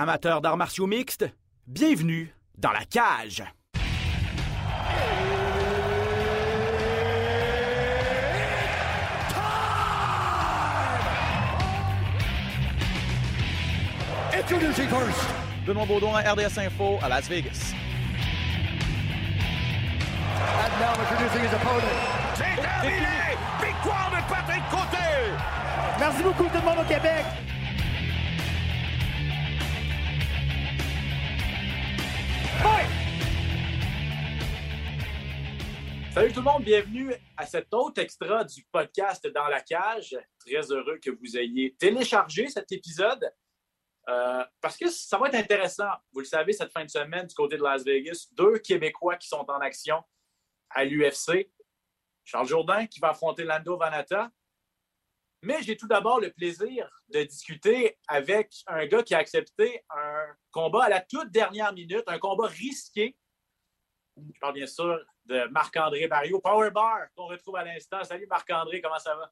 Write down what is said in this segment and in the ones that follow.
Amateurs d'arts martiaux mixtes, bienvenue dans la cage. Introducing first. Benoît Baudouin, RDS Info à Las Vegas. And now introducing his opponent. C'est terminé! Victoire de Patrick Côté! Merci beaucoup tout le monde au Québec. Salut tout le monde, bienvenue à cet autre extra du podcast Dans la cage. Très heureux que vous ayez téléchargé cet épisode euh, parce que ça va être intéressant. Vous le savez, cette fin de semaine du côté de Las Vegas, deux Québécois qui sont en action à l'UFC. Charles Jourdain qui va affronter Lando Vanata. Mais j'ai tout d'abord le plaisir de discuter avec un gars qui a accepté un combat à la toute dernière minute, un combat risqué. Je parle bien sûr de Marc-André Barrio, Power Bar, qu'on retrouve à l'instant. Salut Marc-André, comment ça va?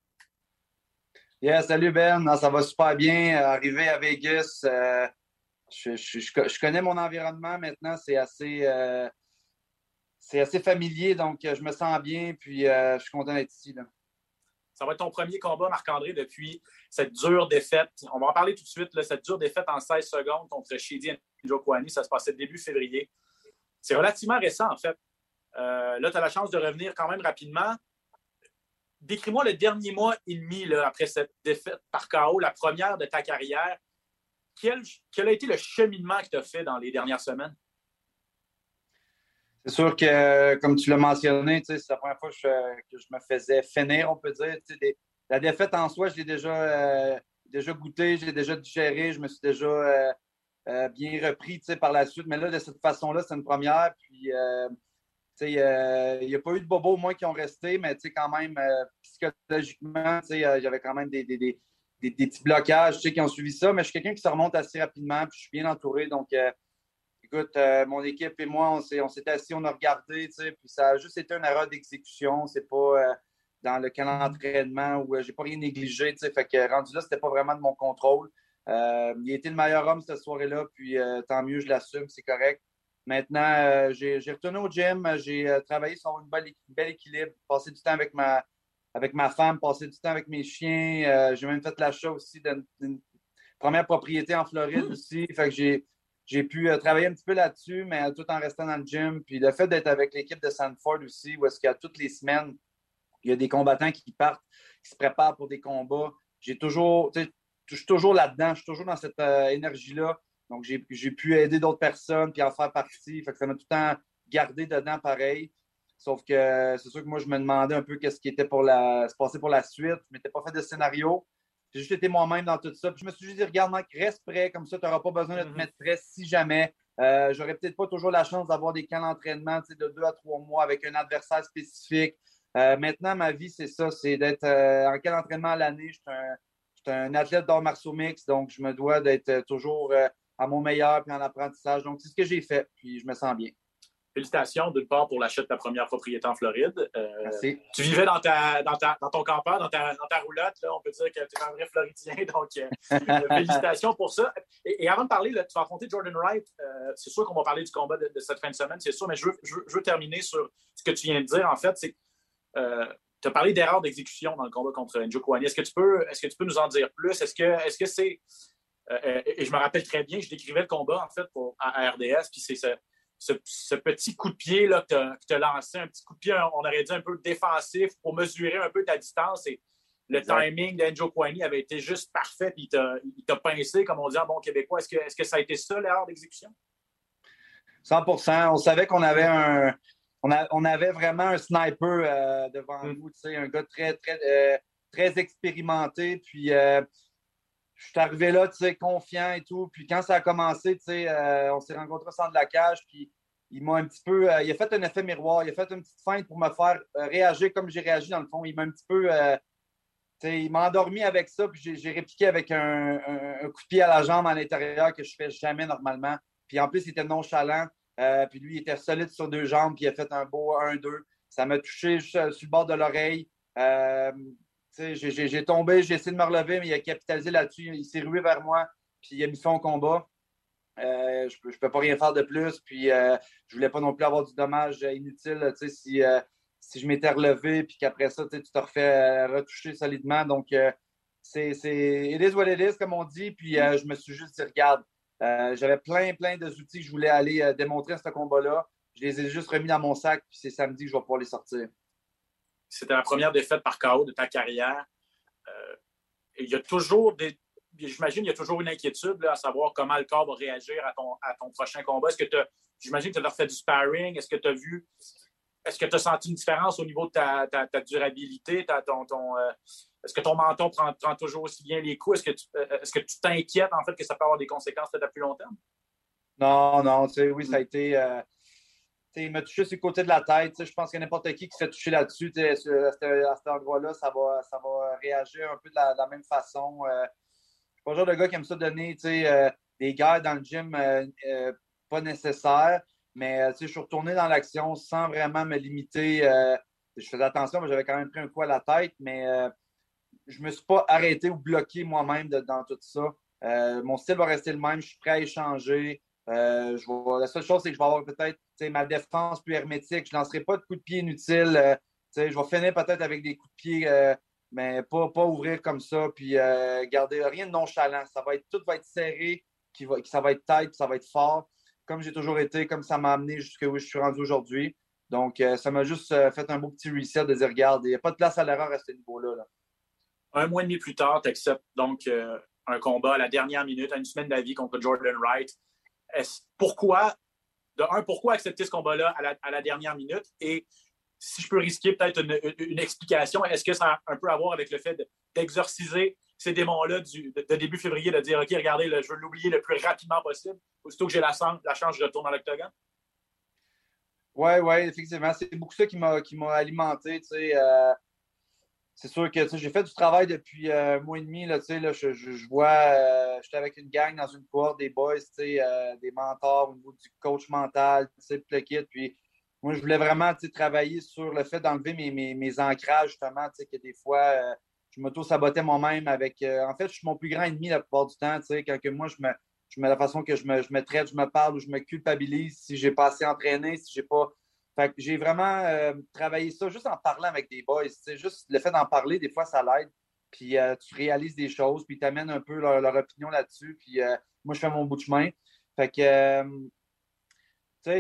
Yeah, salut Ben, Non, ça va super bien. Arrivé à Vegas, euh, je, connais mon environnement maintenant, c'est assez, euh, c'est assez familier, donc euh, je me sens bien, puis euh, je suis content d'être ici. Ça va être ton premier combat, Marc-André, depuis cette dure défaite. On va en parler tout de suite. cette dure défaite en 16 secondes contre Shidi Njokwani. Ça se passait début février. C'est relativement récent, en fait. Euh, là, tu as la chance de revenir quand même rapidement. Décris-moi le dernier mois et demi après cette défaite par KO, la première de ta carrière. Quel, quel a été le cheminement que tu as fait dans les dernières semaines? C'est sûr que, comme tu l'as mentionné, c'est la première fois que je, me faisais finir, on peut dire. La défaite en soi, je l'ai déjà, euh, déjà goûté, je l'ai déjà digéré, je me suis déjà euh, euh, bien repris par la suite. Mais là, de cette façon-là, c'est une première. Puis, euh, il n'y a pas eu de bobos, moi, qui ont resté, mais quand même, psychologiquement, j'avais quand même des, petits blocages qui ont suivi ça. Mais je suis quelqu'un qui se remonte assez rapidement, puis je suis bien entouré. Donc, Écoute, euh, mon équipe et moi, on s'est, assis, on a regardé, tu sais, puis ça a juste été une erreur d'exécution. C'est pas euh, dans le d'entraînement où euh, j'ai pas rien négligé, tu sais. Fait que rendu là, c'était pas vraiment de mon contrôle. Il a été le meilleur homme cette soirée-là, puis tant mieux, je l'assume, c'est correct. Maintenant, j'ai, retourné au gym, j'ai travaillé sur une belle, un bel équilibre, passé du temps avec ma, avec ma femme, passé du temps avec mes chiens. Euh, j'ai même fait l'achat aussi d'une, d'une première propriété en Floride aussi. Fait que j'ai, j'ai pu euh, travailler un petit peu là-dessus, mais euh, tout en restant dans le gym. Puis le fait d'être avec l'équipe de Sanford aussi, où est-ce a toutes les semaines, il y a des combattants qui partent, qui se préparent pour des combats. J'ai toujours, je suis toujours là-dedans, je suis toujours dans cette euh, énergie-là. Donc, j'ai pu aider d'autres personnes puis en faire partie. Fait que ça m'a tout le temps gardé dedans pareil. Sauf que c'est sûr que moi, je me demandais un peu qu'est-ce qui était pour la, se passer pour la suite. Je m'étais pas fait de scénario. J'ai juste été moi-même dans tout ça. Puis je me suis juste dit, regarde, Mike, reste prêt, comme ça, tu n'auras pas besoin de te Mhm. mettre prêt si jamais. Euh, J'aurais peut-être pas toujours la chance d'avoir des camps d'entraînement de deux à trois mois avec un adversaire spécifique. Euh, maintenant, ma vie, c'est ça, c'est d'être euh, en camp d'entraînement à l'année. Je suis un, un athlète d'art martiaux mix, donc je me dois d'être euh, toujours à mon meilleur puis en apprentissage. Donc, c'est ce que j'ai fait, puis je me sens bien. Félicitations d'une part pour l'achat de ta première propriété en Floride. Euh, Merci. tu vivais dans, ta, dans, ta, dans ton campeur, dans ta, dans ta roulotte. Là, on peut dire que tu es un vrai Floridien. Donc, euh, euh, félicitations pour ça. Et, et avant de parler, là, tu vas affronter Jordan Wright. Euh, c'est sûr qu'on va parler du combat de, de cette fin de semaine, c'est sûr, mais je veux, je, veux, je veux terminer sur ce que tu viens de dire. En fait, c'est tu as parlé d'erreur d'exécution dans le combat contre Njokwani. Est-ce que tu peux, est-ce que tu peux nous en dire plus? Est-ce que est-ce que c'est. et je me rappelle très bien, je décrivais le combat en fait pour, à, à RDS, puis c'est ce, ce, ce petit coup de pied là, que tu as lancé, un petit coup de pied, on aurait dit un peu défensif pour mesurer un peu ta distance. Et le Exact. timing d'Enjo Kwani avait été juste parfait, puis il t'a- pincé, comme on dit en bon québécois. Est-ce que, est-ce que ça a été ça l'erreur d'exécution? 100% On savait qu'on avait un. On, a- on avait vraiment un sniper euh, devant Mm. nous, un gars très, très, euh, très expérimenté. Puis, euh, je suis arrivé là, tu sais, confiant et tout. Puis, quand ça a commencé, tu sais, euh, on s'est rencontrés au centre de la cage. Puis, il m'a un petit peu. euh, il a fait un effet miroir. Il a fait une petite feinte pour me faire euh, réagir comme j'ai réagi dans le fond. Il m'a un petit peu. tu sais, il m'a endormi avec ça, puis j'ai- répliqué avec un, coup de pied à la jambe à l'intérieur que je fais jamais normalement. Puis en plus, il était nonchalant. Puis lui, il était solide sur deux jambes, puis il a fait un beau 1-2. Ça m'a touché euh, sur le bord de l'oreille. Euh, j'ai- tombé, j'ai essayé de me relever, mais il a capitalisé là-dessus. Il s'est rué vers moi, puis il a mis au combat. je ne peux, pas rien faire de plus. Puis je je voulais pas non plus avoir du dommage inutile si, si je m'étais relevé puis qu'après ça, tu te refais retoucher solidement. Donc, c'est it is what comme on dit. Puis je me suis juste dit, regarde, j'avais plein, plein d'outils que je voulais aller démontrer à ce combat-là. Je les ai juste remis dans mon sac, puis c'est samedi que je vais pouvoir les sortir. C'était la première défaite par KO de ta carrière. il y a toujours des, j'imagine qu'il y a toujours une inquiétude à savoir comment le corps va réagir à ton, à ton prochain combat. Est-ce que tu j'imagine que tu as fait du sparring? Est-ce que tu as vu, est-ce que tu as senti une différence au niveau de ta, ta, durabilité? ton, ton euh, est-ce que ton menton prend, prend, toujours aussi bien les coups? Est-ce que tu euh, est-ce que tu t'inquiètes en fait que ça peut avoir des conséquences à plus long terme? Non, non, tu sais, oui, ça a été. Euh, il m'a touché sur le côté de la tête. Je pense que n'importe qui qui se fait toucher là-dessus, à, cet endroit-là, ça va, réagir un peu de la, même façon pas le genre de gars qui aime ça donner euh, des guerres dans le gym euh, euh, pas nécessaires. Mais je suis retourné dans l'action sans vraiment me limiter. je faisais attention, mais j'avais quand même pris un coup à la tête, mais je ne me suis pas arrêté ou bloqué moi-même dans tout ça. mon style va rester le même, je suis prêt à échanger. Je la seule chose, c'est que je vais avoir peut-être ma défense plus hermétique. Je ne lancerai pas de coups de pied inutiles. je vais finir peut-être avec des coups de pied mais pas, ouvrir comme ça, puis euh, garder rien de nonchalant. Ça va être, tout va être serré, qui va, ça va être tight, ça va être fort, comme j'ai toujours été, comme ça m'a amené jusqu'à où je suis rendu aujourd'hui. Donc, euh, ça m'a juste euh, fait un beau petit reset de dire, regarde, il n'y a pas de place à l'erreur à ce niveau-là. Un mois et demi plus tard, tu acceptes donc un combat à la dernière minute, à une semaine d'avis contre Jordan Wright. Pourquoi, de un, pourquoi accepter ce combat-là à la, dernière minute? Et si je peux risquer peut-être une, explication, est-ce que ça a un peu à voir avec le fait d'exorciser ces démons-là de, début février, de dire OK, regardez, je veux l'oublier le plus rapidement possible, aussitôt que j'ai la, chance, je retourne dans l'octogone? Oui, oui, effectivement. C'est beaucoup ça qui m'a alimenté. Euh, c'est sûr que j'ai fait du travail depuis un mois et demi. Là, là, je, je, vois, euh, j'étais avec une gang dans une cohorte des boys, euh, des mentors au niveau du coach mental, le kit. Puis moi, je voulais vraiment travailler sur le fait d'enlever mes, ancrages, justement, que des fois, euh, je m'auto-sabotais moi-même avec. Euh, en fait, je suis mon plus grand ennemi la plupart du temps. Quand que moi, je me, je la façon que je me, je me, traite, je me parle ou je me culpabilise si j'ai pas assez entraîné, si j'ai pas. Fait j'ai vraiment euh, travaillé ça juste en parlant avec des boys. Juste le fait d'en parler, des fois, ça l'aide. Puis tu réalises des choses, puis tu amènes un peu leur, leur opinion là-dessus. Puis moi, je fais mon bout de chemin. Fait que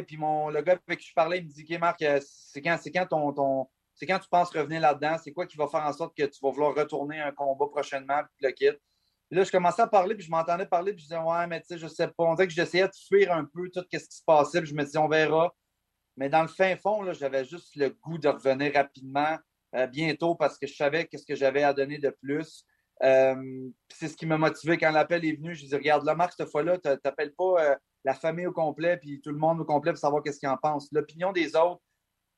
puis mon, le gars avec qui je parlais, il me dit OK, Marc, euh, c'est quand, quand ton, ton c'est quand tu penses revenir là-dedans? C'est quoi qui va faire en sorte que tu vas vouloir retourner un combat prochainement, puis le kit? là, je commençais à parler, puis je m'entendais parler, puis je disais, ouais, mais tu sais, je sais pas. On dirait que j'essayais de fuir un peu tout ce qui se passait, puis je me disais, on verra. Mais dans le fin fond, j'avais juste le goût de revenir rapidement, euh, bientôt, parce que je savais qu'est-ce que j'avais à donner de plus. Euh, c'est ce qui m'a motivé quand l'appel est venu. Je dis, regarde, là, Marc, cette fois-là, tu n'appelles pas la famille au complet, puis tout le monde au complet pour savoir qu'est-ce qu'ils en pensent. L'opinion des autres,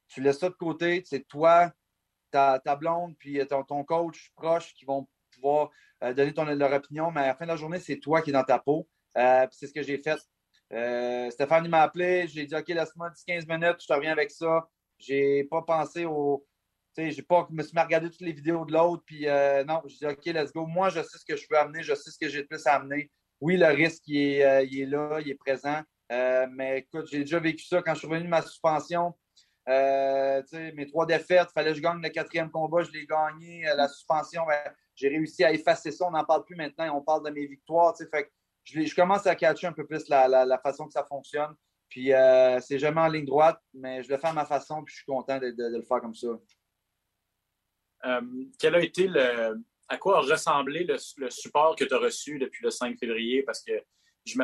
tu laisses ça de côté, c'est toi, ta, blonde, puis ton, coach proche qui vont pouvoir euh, donner leur opinion, mais à la fin de la journée, c'est toi qui es dans ta peau. Euh, c'est ce que j'ai fait. Euh, Stéphane m'a appelé, j'ai dit OK, laisse-moi 10-15 minutes, je te reviens avec ça. J'ai pas pensé au. Tu sais, j'ai pas me suis regarder toutes les vidéos de l'autre, puis non, j'ai dit OK, let's go. Moi, je sais ce que je peux amener, je sais ce que j'ai de plus à amener oui, le risque, il est, euh, là, il est présent. Euh, mais écoute, j'ai déjà vécu ça quand je suis revenu de ma suspension. Euh, mes trois défaites, il fallait que je gagne le quatrième combat, je l'ai gagné. la suspension, ben, j'ai réussi à effacer ça. On n'en parle plus maintenant, on parle de mes victoires. Fait je, commence à catcher un peu plus la, la, façon que ça fonctionne. Puis c'est jamais en ligne droite, mais je le fais à ma façon, puis je suis content de, le faire comme ça. quel a été le, à quoi a ressemblé le, support que tu as reçu depuis le 5 février? Parce que je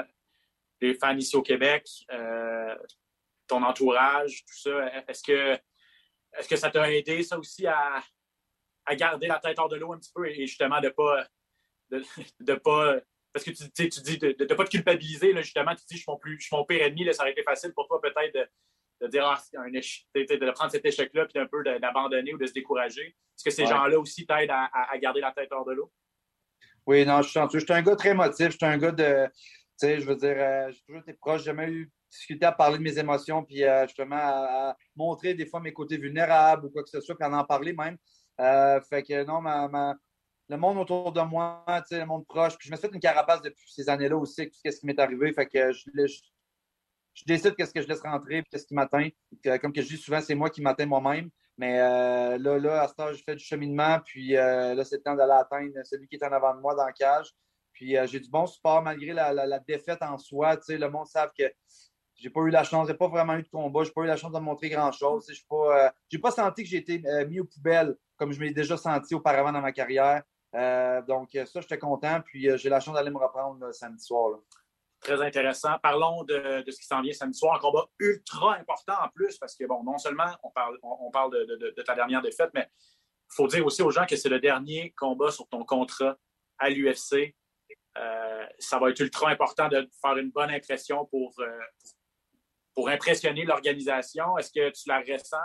les fans ici au Québec, euh, ton entourage, tout ça, est-ce que, est que ça t'a aidé, ça aussi, à, garder la tête hors de l'eau un petit peu et justement de pas. De, pas parce que tu, tu dis de ne pas te culpabiliser, là, justement, tu dis je suis mon, plus, je suis mon pire ennemi, là, ça aurait été facile pour toi peut-être de, de dire, ah, un de prendre cet échec-là, puis un peu d'abandonner ou de se décourager. Est-ce que ces gens-là aussi t'aident à, garder la tête hors de l'eau? Oui, non, je suis Je suis un gars très émotif. Je suis un gars de. Tu sais, je veux dire, euh, j'ai toujours été proche. J'ai jamais eu discuté à parler de mes émotions, puis euh, justement à, montrer des fois mes côtés vulnérables ou quoi que ce soit, puis à en parler même. Euh, fait que non, ma, le monde autour de moi, le monde proche. Puis je me suis fait une carapace depuis ces années-là aussi, tout ce qui m'est arrivé. Fait que je, je, décide qu'est-ce que je laisse rentrer et qu'est-ce qui m'atteint. Comme que je dis souvent, c'est moi qui m'atteins moi-même. Mais euh, là, là, à ce temps, je fais du cheminement. Puis euh, là, c'est le temps d'aller atteindre celui qui est en avant de moi dans le cage. Puis euh, j'ai du bon support malgré la, défaite en soi. Le monde savent que j'ai pas eu la chance, j'ai pas vraiment eu de combat, j'ai pas eu la chance de montrer grand-chose. Je n'ai pas, pas senti que j'ai été mis aux poubelles comme je m'ai déjà senti auparavant dans ma carrière. Donc ça, j'étais content. Puis j'ai la chance d'aller me reprendre samedi soir. Très intéressant. Parlons de, ce qui s'en vient samedi soir. Un combat ultra important en plus, parce que, bon, non seulement on parle, on, parle de, ta dernière défaite, mais il faut dire aussi aux gens que c'est le dernier combat sur ton contrat à l'UFC. Euh, ça va être ultra important de faire une bonne impression pour, euh, pour, impressionner l'organisation. Est-ce que tu la ressens,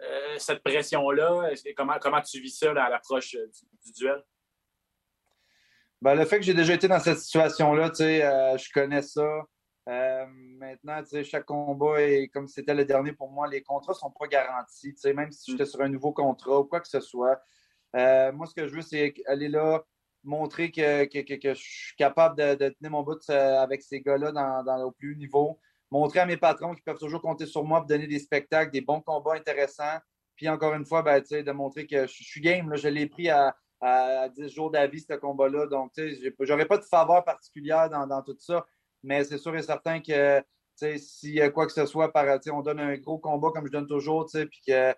euh, cette pression-là? Comment, comment tu vis ça à l'approche du, duel? Ben, le fait que j'ai déjà été dans cette situation-là, euh, je connais ça. Euh, maintenant, chaque combat est comme c'était le dernier pour moi. Les contrats ne sont pas garantis. Même si j'étais sur un nouveau contrat ou quoi que ce soit. Euh, moi, ce que je veux, c'est aller là, montrer que, je suis capable de, tenir mon bout avec ces gars-là dans, au plus haut niveau. Montrer à mes patrons qu'ils peuvent toujours compter sur moi pour donner des spectacles, des bons combats intéressants. Puis encore une fois, ben, de montrer que je, suis game. je l'ai pris à, à 10 jours d'avis, ce combat-là. Donc, tu sais, j'aurais pas de faveur particulière dans, tout ça, mais c'est sûr et certain que si quoi que ce soit, par, on donne un gros combat comme je donne toujours, puis que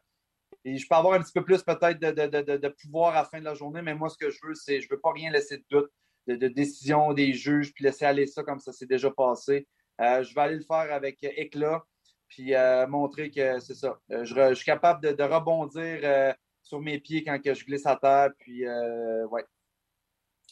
je peux avoir un petit peu plus peut-être de, pouvoir à la fin de la journée, mais moi, ce que je veux, c'est je veux pas rien laisser de doute de, décision des juges, puis laisser aller ça comme ça s'est déjà passé. Euh, je vais aller le faire avec éclat, puis euh, montrer que c'est ça. Euh, je, suis capable de, rebondir sur mes pieds quand que je glisse à terre. Puis, euh, ouais.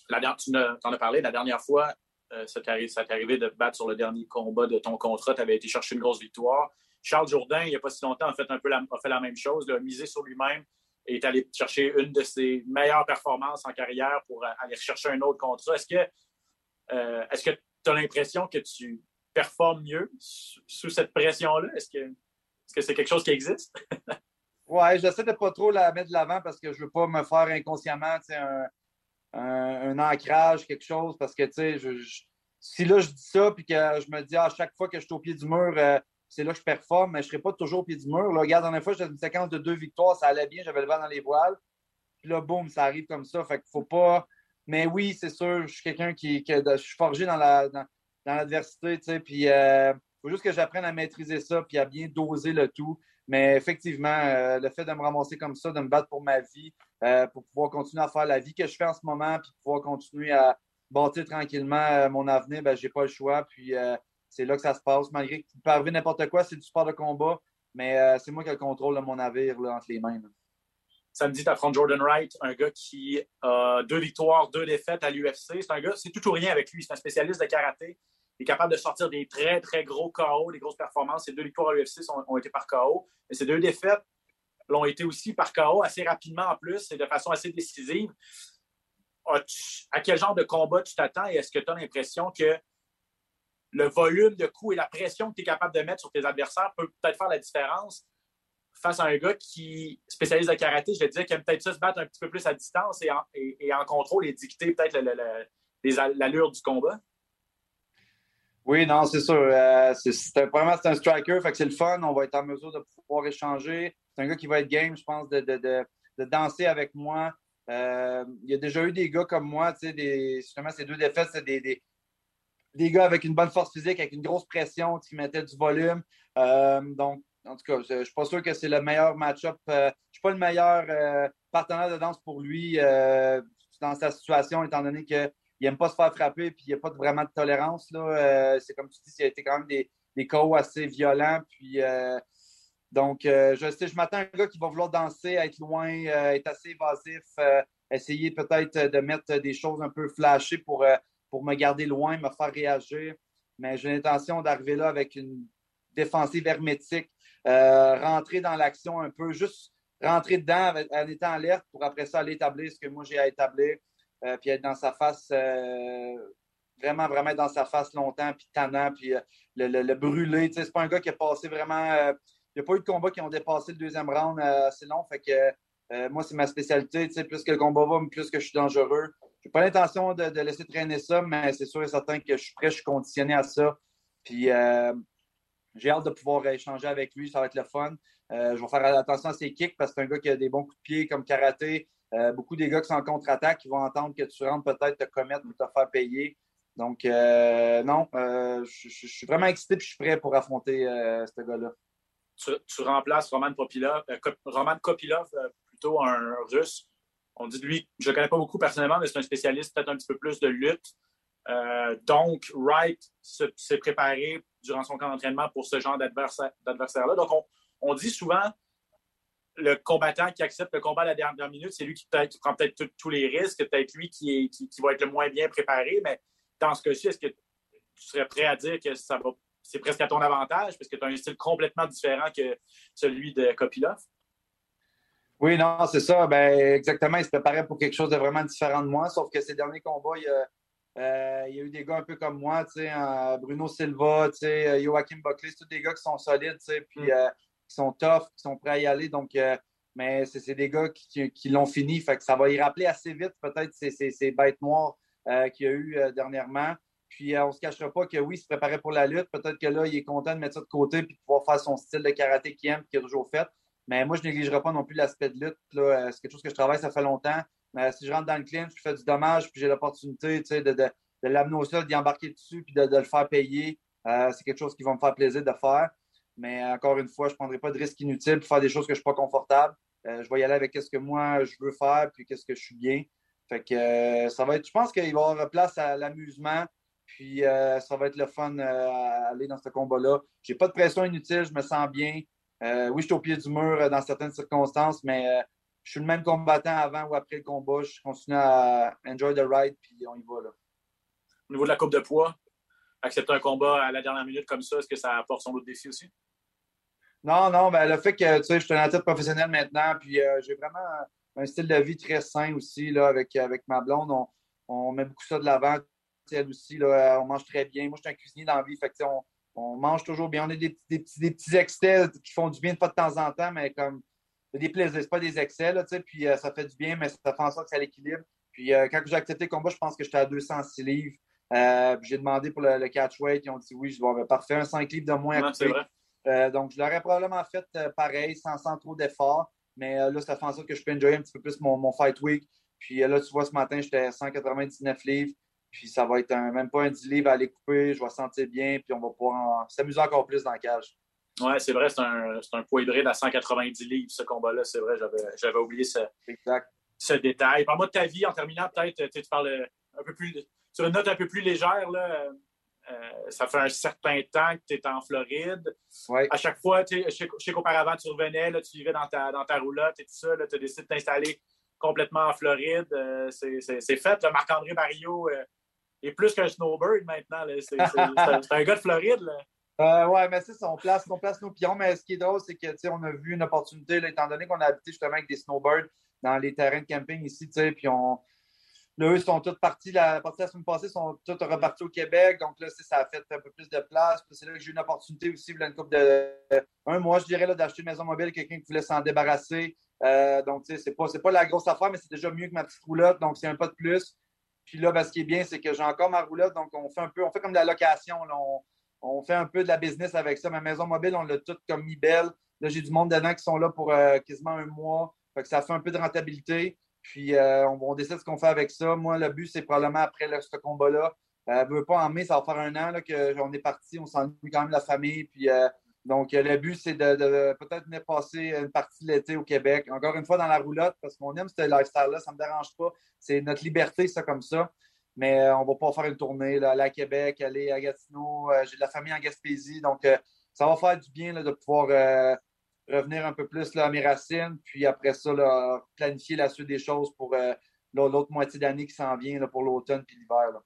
Tu en as parlé la dernière fois, euh, ça t'est arrivé, de te battre sur le dernier combat de ton contrat. Tu avais été chercher une grosse victoire. Charles Jourdain, il n'y a pas si longtemps, a fait un peu la, fait la même chose, a misé sur lui-même et est allé chercher une de ses meilleures performances en carrière pour aller chercher un autre contrat. Est-ce que euh, que tu as l'impression que tu performes mieux sous cette pression-là? Est-ce que est-ce que c'est quelque chose qui existe? Ouais, j'essaie de pas trop la mettre de l'avant parce que je veux pas me faire inconsciemment un, un, ancrage, quelque chose, parce que si là je dis ça puis que je me dis à chaque fois que je suis au pied du mur, euh, c'est là que je performe, mais je ne serai pas toujours au pied du mur. Là, regarde, la dernière fois, j'avais une séquence de deux victoires, ça allait bien, j'avais le vent dans les voiles. Puis là, boum, ça arrive comme ça. Fait faut pas. Mais oui, c'est sûr, je suis quelqu'un qui, je suis forgé dans la dans, l'adversité, tu sais, puis euh, faut juste que j'apprenne à maîtriser ça puis à bien doser le tout. Mais effectivement, euh, le fait de me ramasser comme ça, de me battre pour ma vie, euh, pour pouvoir continuer à faire la vie que je fais en ce moment, puis pouvoir continuer à bâtir tranquillement euh, mon avenir, ben, je n'ai pas le choix. Puis c'est là que ça se passe. Malgré qu'il peut arriver n'importe quoi, c'est du sport de combat, mais c'est moi qui ai le contrôle de mon navire entre les mains. Samedi, tu affrontes Jordan Wright, un gars qui a deux victoires, deux défaites à l'UFC. C'est un gars, c'est tout ou rien avec lui. C'est un spécialiste de karaté est capable de sortir des très, très gros KO, des grosses performances. Ces deux victoires à l'UFC ont été par KO. Mais ces deux défaites l'ont été aussi par KO assez rapidement en plus et de façon assez décisive. À quel genre de combat tu t'attends et est-ce que tu as l'impression que le volume de coups et la pression que tu es capable de mettre sur tes adversaires peut peut-être faire la différence face à un gars qui, spécialiste de karaté, je vais te dire, qui aime peut-être se battre un petit peu plus à distance et en, contrôle et dicter peut-être l'allure du combat? Oui, non, c'est sûr. Euh, c'est, vraiment, c'est un striker, fait que c'est le fun. On va être en mesure de pouvoir échanger. C'est un gars qui va être game, je pense, de, de, de, de danser avec moi. Euh, il y a déjà eu des gars comme moi, tu sais, justement, ces deux défaites, c'est des, des, des, gars avec une bonne force physique, avec une grosse pression, qui mettaient du volume. Euh, donc, en tout cas, je ne suis pas sûr que c'est le meilleur match-up. je ne suis pas le meilleur partenaire de danse pour lui dans sa situation, étant donné que il n'aime pas se faire frapper, puis il n'y a pas vraiment de tolérance. Euh, c'est comme tu dis, il a été quand même des, des assez violents. Puis, euh, donc, euh, je, je m'attends à un gars qui va vouloir danser, être loin, être assez évasif, essayer peut-être de mettre des choses un peu flashées pour, pour me garder loin, me faire réagir. Mais j'ai l'intention d'arriver là avec une défensive hermétique, rentrer dans l'action un peu, juste rentrer dedans en étant alerte pour après ça aller établir ce que moi j'ai à établir. Euh, puis être dans sa face, euh, vraiment, vraiment dans sa face longtemps, puis tannant, puis euh, le, le, le, brûler. C'est pas un gars qui a passé vraiment. il n'y a pas eu de combats qui ont dépassé le deuxième round assez long. Fait que moi, c'est ma spécialité. Plus que le combat va, plus que je suis dangereux. Je n'ai pas l'intention de, laisser traîner ça, mais c'est sûr et certain que je suis prêt, je suis conditionné à ça. Puis j'ai hâte de pouvoir échanger avec lui, ça va être le fun. je vais faire attention à ses kicks parce que c'est un gars qui a des bons coups de pied comme karaté. Beaucoup des gars qui sont en contre-attaque qui vont entendre que tu rentres peut-être te commettre ou te faire payer. Donc, euh, non, euh, je, suis vraiment excité et je suis prêt pour affronter euh, ce gars-là. Tu, remplaces Roman Kopilov, Roman Kopilov, plutôt un russe. On dit de lui, je ne le connais pas beaucoup personnellement, mais c'est un spécialiste peut-être un petit peu plus de lutte. donc, Wright s'est préparé durant son camp d'entraînement pour ce genre d'adversaire-là. Donc, on, dit souvent le combattant qui accepte le combat à la dernière minute, c'est lui qui, prend peut-être tous les risques, peut-être lui qui, qui, va être le moins bien préparé, mais dans ce cas-ci, est-ce que tu serais prêt à dire que ça va, c'est presque à ton avantage parce que tu as un style complètement différent que celui de Kopilov? Oui, non, c'est ça. Ben, exactement. Il se préparait pour quelque chose de vraiment différent de moi, sauf que ces derniers combats, il y a, euh, eu des gars un peu comme moi, Bruno Silva, euh, Joachim Buckley, tous des gars qui sont solides, puis mm. euh, qui sont tough, qui sont prêts à y aller. Donc, mais c'est des gars qui, l'ont fini. Fait que ça va y rappeler assez vite, peut-être, ces, ces, bêtes noires euh, qu'il y a eu euh, dernièrement. Puis euh, on ne se cachera pas que oui, il se préparait pour la lutte. Peut-être que là, il est content de mettre ça de côté et de pouvoir faire son style de karaté qu'il aime qu'il a toujours fait. Mais moi, je négligerai pas non plus l'aspect de lutte. C'est quelque chose que je travaille, ça fait longtemps. Mais si je rentre dans le clinch, je fais du dommage, puis j'ai l'opportunité de, de, de l'amener au sol, d'y embarquer dessus, puis de, le faire payer, c'est quelque chose qui va me faire plaisir de faire. Mais encore une fois, je ne prendrai pas de risque inutile pour faire des choses que je ne suis pas confortable. je vais y aller avec ce que moi je veux faire, puis qu'est-ce que je suis bien. Fait que euh, ça va être, je pense qu'il va y avoir place à l'amusement. Puis euh, ça va être le fun euh, à aller dans ce combat-là. J'ai pas de pression inutile, je me sens bien. oui, je suis au pied du mur dans certaines circonstances, mais je suis le même combattant avant ou après le combat. Je continue à enjoy the ride, puis on y va. Là. Au niveau de la coupe de poids, accepter un combat à la dernière minute comme ça, est-ce que ça apporte son autre défi aussi? Non, non, ben, le fait que tu sais, je suis un athlète professionnel maintenant, puis j'ai vraiment un style de vie très sain aussi là, avec, avec ma blonde. On, met beaucoup ça de l'avant. Elle aussi, là, on mange très bien. Moi, je suis un cuisinier dans la vie. Fait on, on, mange toujours bien. On a des, petits, des petits excès qui font du bien de pas de temps en temps, mais comme des plaisirs, c'est pas des excès. Là, puis euh, ça fait du bien, mais ça fait en sorte que à l'équilibre. Puis euh, quand j'ai accepté le combat, je pense que j'étais à 206 livres. Euh, j'ai demandé pour le, catch weight. Ils ont dit oui, je vais parfait, un 5 livres de moins à donc, je l'aurais probablement fait pareil, sans, sans trop d'efforts. Mais euh, là, ça fait en sorte que je peux enjoyer un petit peu plus mon, fight week. Puis euh, là, tu vois, ce matin, j'étais à 199 livres. Puis ça va être même pas un 10 livres à aller couper. Je vais sentir bien. Puis on va pouvoir s'amuser encore plus dans la cage. Oui, c'est vrai, c'est un, un, poids hybride à 190 livres, ce combat-là. C'est vrai, j'avais oublié ce, ce détail. Parle-moi de ta vie en terminant, peut-être. Tu parles un peu plus, sur une note un peu plus légère. Là, euh, ça fait un certain temps que tu es en Floride. À chaque fois, je sais qu'auparavant, tu revenais, là, tu vivais dans ta, dans ta roulotte et tout ça. Tu as décidé de t'installer complètement en Floride. Euh, c'est fait. Marc-André Barrio euh, est plus qu'un snowbird maintenant. C'est un gars de Floride. Là. ouais, mais c'est ça, on place, on place nos pions. Mais ce qui est drôle, c'est que on a vu une opportunité, étant donné qu'on a habité justement avec des snowbirds dans les terrains de camping ici, puis on, Là, eux sont tous partis, la la semaine passée, sont tous repartis au Québec. Donc là, ça a fait un peu plus de place. C'est là que j'ai eu une opportunité aussi, une couple de un mois, je dirais, d'acheter une maison mobile, quelqu'un qui voulait s'en débarrasser. Euh, donc, tu sais, c'est pas, pas la grosse affaire, mais c'est déjà mieux que ma petite roulotte. Donc, c'est un pas de plus. Puis là, ben, ce qui est bien, c'est que j'ai encore ma roulotte. Donc, on fait un peu, on fait comme de la location. On, fait un peu de la business avec ça. Ma maison mobile, on l'a toute comme mis belle. Là, j'ai du monde dedans qui sont là pour euh, quasiment un mois. Fait ça fait un peu de rentabilité. Puis euh, on, décide ce qu'on fait avec ça. Moi, le but, c'est probablement après ce combat-là. Euh, veut pas en mai, ça va faire un an qu'on est parti, on s'ennuie quand même la famille. Puis, euh, donc, le but, c'est de, peut-être venir passer une partie de l'été au Québec. Encore une fois, dans la roulotte, parce qu'on aime ce lifestyle-là, ça ne me dérange pas. C'est notre liberté, ça, comme ça. Mais on ne va pas faire une tournée, là, aller à Québec, aller à Gatineau. J'ai de la famille en Gaspésie. Donc, ça va faire du bien de pouvoir revenir un peu plus là, à mes racines, puis après ça, planifier la suite des choses pour euh, l'autre moitié d'année qui s'en vient pour l'automne puis l'hiver.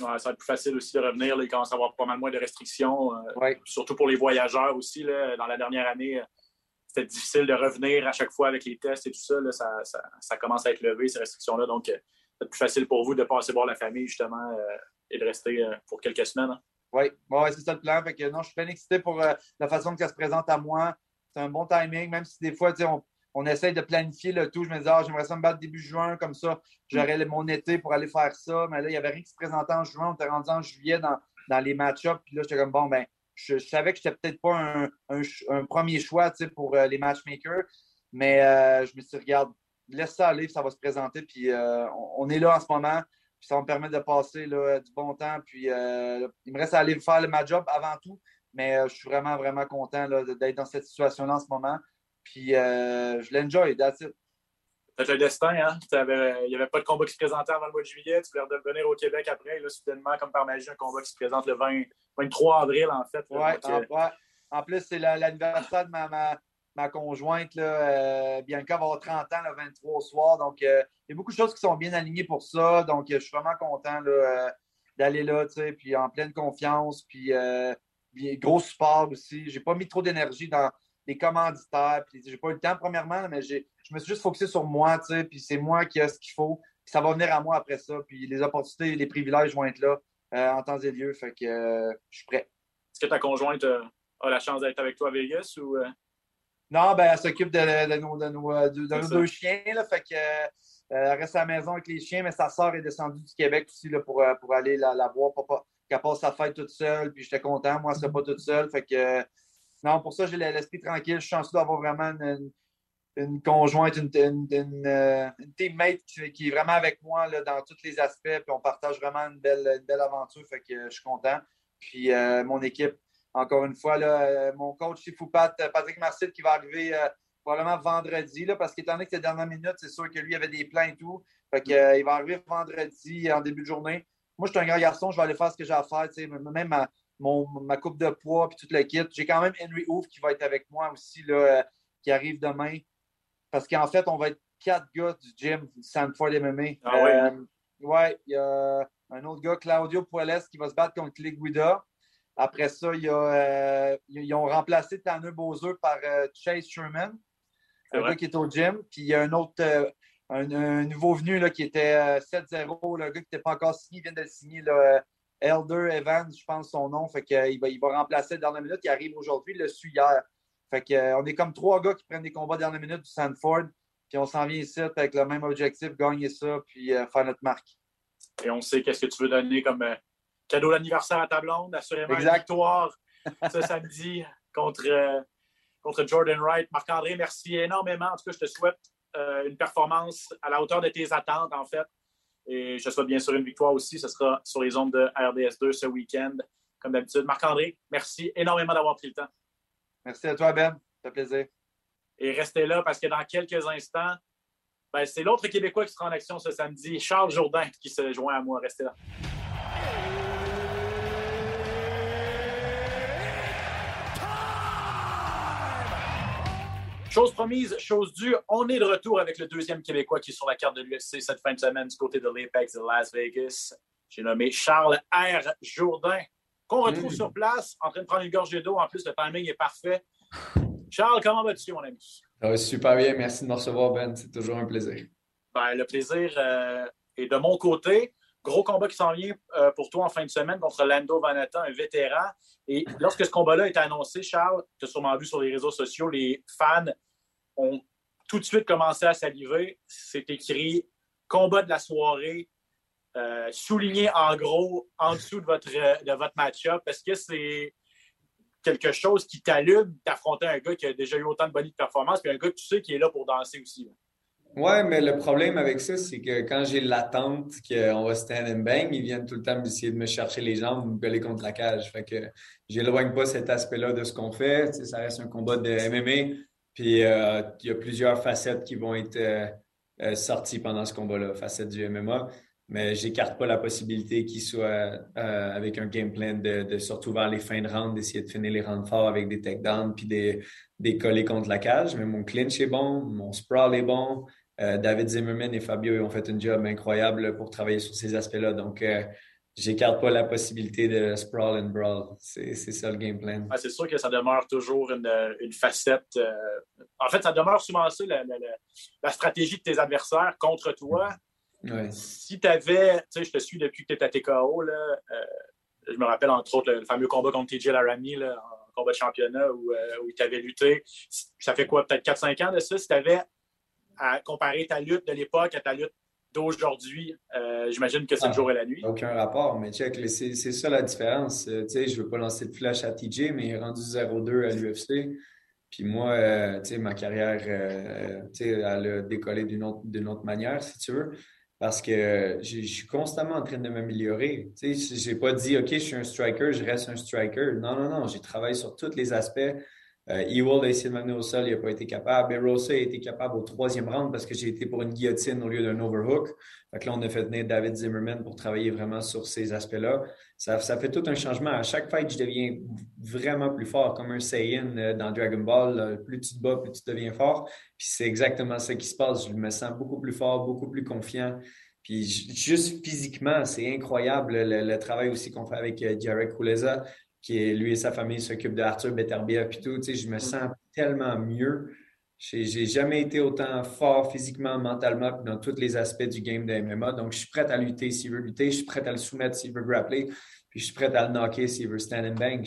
Ouais, ça va être plus facile aussi de revenir. Là, il commence à avoir pas mal moins de restrictions, euh, surtout pour les voyageurs aussi. Là, dans la dernière année, euh, c'était difficile de revenir à chaque fois avec les tests et tout ça. Là, ça, ça, commence à être levé, ces restrictions-là. Donc, c'est plus facile pour vous de passer voir la famille, justement, et de rester pour quelques semaines. Hein. Oui, ouais, c'est ça le plan. Fait que, non, je suis bien excité pour la façon que ça se présente à moi c'est un bon timing, même si des fois, on essaye de planifier le tout. Je me disais, ah, j'aimerais ça me battre début juin, comme ça, j'aurais mon été pour aller faire ça. Mais là, il n'y avait rien qui se présentait en juin. On était rendu en juillet dans, dans les match-ups. Puis là, j'étais comme, bon, ben, je, savais que je n'étais peut-être pas un, premier choix pour euh, les matchmakers. Mais euh, je me suis dit, regarde, laisse ça aller, ça va se présenter. Puis euh, on, est là en ce moment. Puis ça va me permettre de passer du bon temps. Puis il me reste à aller faire le match-up avant tout. Mais je suis vraiment, vraiment content d'être dans cette situation-là en ce moment. Puis euh, je l'enjoy, that's it. Peut-être le destin, hein? il n'y avait pas de combat qui se présentait avant le mois de juillet. Tu voulais revenir au Québec après. Là, soudainement, comme par magie, un combat qui se présente le 23 avril, en fait. Oui, en, en, plus, c'est l'anniversaire de ma, ma, conjointe. Là, euh, Bianca va avoir 30 ans le 23 au soir. Donc, euh, il y a beaucoup de choses qui sont bien alignées pour ça. Donc, je suis vraiment content d'aller là, puis en pleine confiance. Puis, gros support aussi. J'ai pas mis trop d'énergie dans les commanditaires. Puis j'ai pas eu le temps, premièrement, mais je me suis juste focusé sur moi, tu sais, puis c'est moi qui ai ce qu'il faut. Puis ça va venir à moi après ça. Puis les opportunités, les privilèges vont être là euh, en temps et lieu. Fait que euh, je suis prêt. Est-ce que ta conjointe euh, a la chance d'être avec toi à Vegas ou. Non, ben, elle s'occupe de, nos, de, deux chiens. Là, fait que, elle reste à la maison avec les chiens, mais sa soeur est descendue du Québec aussi là, pour, pour aller la, la voir, pour qu'elle passe sa fête toute seule. Puis j'étais content. Moi, elle serait pas toute seule. Fait que non, pour ça, j'ai l'esprit tranquille. Je suis chanceux d'avoir vraiment une, conjointe, une, euh, teammate qui, est vraiment avec moi là, dans tous les aspects. Puis on partage vraiment une belle, belle aventure. Fait que je suis content. Puis euh, mon équipe, encore une fois, là, euh, mon coach Pat, Patrick Marcel, qui va arriver probablement vendredi, là, parce qu'étant donné que c'est dernière minute, c'est sûr que lui avait des plans et tout. Fait que, il va arriver vendredi en début de journée. Moi, je suis un grand garçon, je vais aller faire ce que j'ai à faire. Même ma, ma coupe de poids puis toute le kit. J'ai quand même Henry Hoof qui va être avec moi aussi, là, euh, qui arrive demain. Parce qu'en fait, on va être quatre gars du gym Sanford MMA. Ah ouais? Euh, ouais, il y a un autre gars, Claudio Puelles, qui va se battre contre Click Guida. Après ça, il y a, euh, ils ont remplacé Tanner Bowser par Chase Sherman, un gars qui est au gym. Puis il y a un autre, un, nouveau venu là, qui était 7-0, le gars qui n'était pas encore signé, il vient de le signer. Là, Elder Evans, je pense son nom. Fait qu'il va, il va remplacer la dernière minute. Il arrive aujourd'hui, il le suit hier. Fait que, euh, on est comme trois gars qui prennent des combats dernière minute du Sanford. Puis on s'en vient ici avec le même objectif, gagner ça, puis euh, faire notre marque. Et on sait qu'est-ce que tu veux donner comme euh, cadeau d'anniversaire à ta blonde, assurément une victoire ce samedi contre, contre Jordan Wright. Marc-André, merci énormément. En tout cas, je te souhaite une performance à la hauteur de tes attentes, en fait. Et je souhaite bien sûr une victoire aussi. Ce sera sur les ondes de RDS2 ce week-end, comme d'habitude. Marc-André, merci énormément d'avoir pris le temps. Merci à toi, Ben. Ça fait plaisir. Et restez là parce que dans quelques instants, ben, c'est l'autre Québécois qui sera en action ce samedi, Charles Jourdain, qui se joint à moi. Restez là. Chose promise, chose due, on est de retour avec le deuxième Québécois qui est sur la carte de l'UFC cette fin de semaine du côté de l'Apex de Las Vegas. J'ai nommé Charles R. Jourdain, qu'on retrouve mm. sur place, en train de prendre une gorge d'eau. En plus, le timing est parfait. Charles, comment vas-tu, mon ami? super bien, merci de me recevoir, Ben. C'est toujours un plaisir. Ben, le plaisir euh, est de mon côté. Gros combat qui s'en vient euh, pour toi en fin de semaine contre Lando Vanetta, un vétéran. Et lorsque ce combat-là est annoncé, Charles, tu as sûrement vu sur les réseaux sociaux, les fans ont tout de suite commencé à saliver. C'est écrit combat de la soirée, euh, souligné en gros en dessous de votre, de match-up. Est-ce que c'est quelque chose qui t'allume d'affronter un gars qui a déjà eu autant de bonnes performances, puis un gars que tu sais qui est là pour danser aussi? Ouais, mais le problème avec ça, c'est que quand j'ai l'attente qu'on va stand and bang, ils viennent tout le temps essayer de me chercher les jambes, me coller contre la cage. Fait que j'éloigne pas cet aspect-là de ce qu'on fait. ça reste un combat de MMA. Puis euh, il y a plusieurs facettes qui vont être euh, euh, sorties pendant ce combat-là, facettes du MMA. Mais j'écarte pas la possibilité qu'il soit avec un game plan de, surtout vers les fins de round, d'essayer de finir les rounds forts avec des takedowns puis des, des collés contre la cage. Mais mon clinch est bon, mon sprawl est bon. Euh, David Zimmerman et Fabio ont fait un job incroyable pour travailler sur ces aspects-là. Donc, euh, j'écarte pas la possibilité de sprawl and brawl. C'est ça le game plan. Ah, c'est sûr que ça demeure toujours une, facette. Euh, en fait, ça demeure souvent ça, la, stratégie de tes adversaires contre toi. Si tu avais, tu sais, je te suis depuis que tu es à TKO, là, je me rappelle entre autres le, fameux combat contre TJ Laramie là, combat de championnat où, où il t'avait lutté. Ça fait quoi, peut-être 4-5 ans de ça? Si tu avais à comparer ta lutte de l'époque à ta lutte d'aujourd'hui, euh, j'imagine que c'est le ah, jour et la nuit. Aucun rapport, mais check, c'est ça la différence. Euh, tu sais, je ne veux pas lancer de flash à TJ, mais il est rendu 0-2 à l'UFC. Puis moi, euh, tu sais, ma carrière, tu sais, elle a décollé d'une autre, autre manière, si tu veux, parce que je suis constamment en train de m'améliorer. Tu sais, j'ai pas dit, OK, je suis un striker, je reste un striker. Non, non, non, j'ai travaillé sur tous les aspects euh, Ewald a essayé de m'amener au sol, il n'a pas été capable. Rosa a été capable au troisième round parce que j'ai été pour une guillotine au lieu d'un overhook. Fait là, on a fait venir David Zimmerman pour travailler vraiment sur ces aspects-là. Ça, fait tout un changement. À chaque fight, je deviens vraiment plus fort, comme un Saiyan euh, dans Dragon Ball. Plus tu te bats, plus tu deviens fort. Puis c'est exactement ça qui se passe. Je me sens beaucoup plus fort, beaucoup plus confiant. Puis juste physiquement, c'est incroyable le, travail aussi qu'on fait avec euh, Jared Kuleza qui est, lui et sa famille s'occupent d'Arthur Beterbiev et tout. Tu sais, je me mm. sens tellement mieux. J'ai jamais été autant fort physiquement, mentalement, dans tous les aspects du game de MMA. Donc, je suis prêt à lutter s'il veut lutter, je suis prêt à le soumettre s'il veut grappler, puis je suis prêt à le knocker s'il veut stand and bang.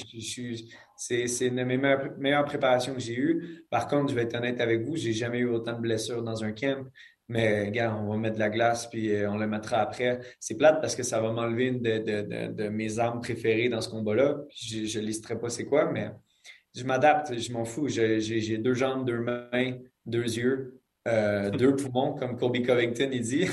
C'est une de mes meilleures, préparations que j'ai eues. Par contre, je vais être honnête avec vous, j'ai jamais eu autant de blessures dans un camp. Mais regarde, on va mettre de la glace puis euh, on le mettra après. C'est plate parce que ça va m'enlever une de, mes armes préférées dans ce combat-là. Je ne listerai pas c'est quoi, mais je m'adapte, je m'en fous. J'ai deux jambes, deux mains, deux yeux, euh, deux poumons, comme Colby Covington il dit.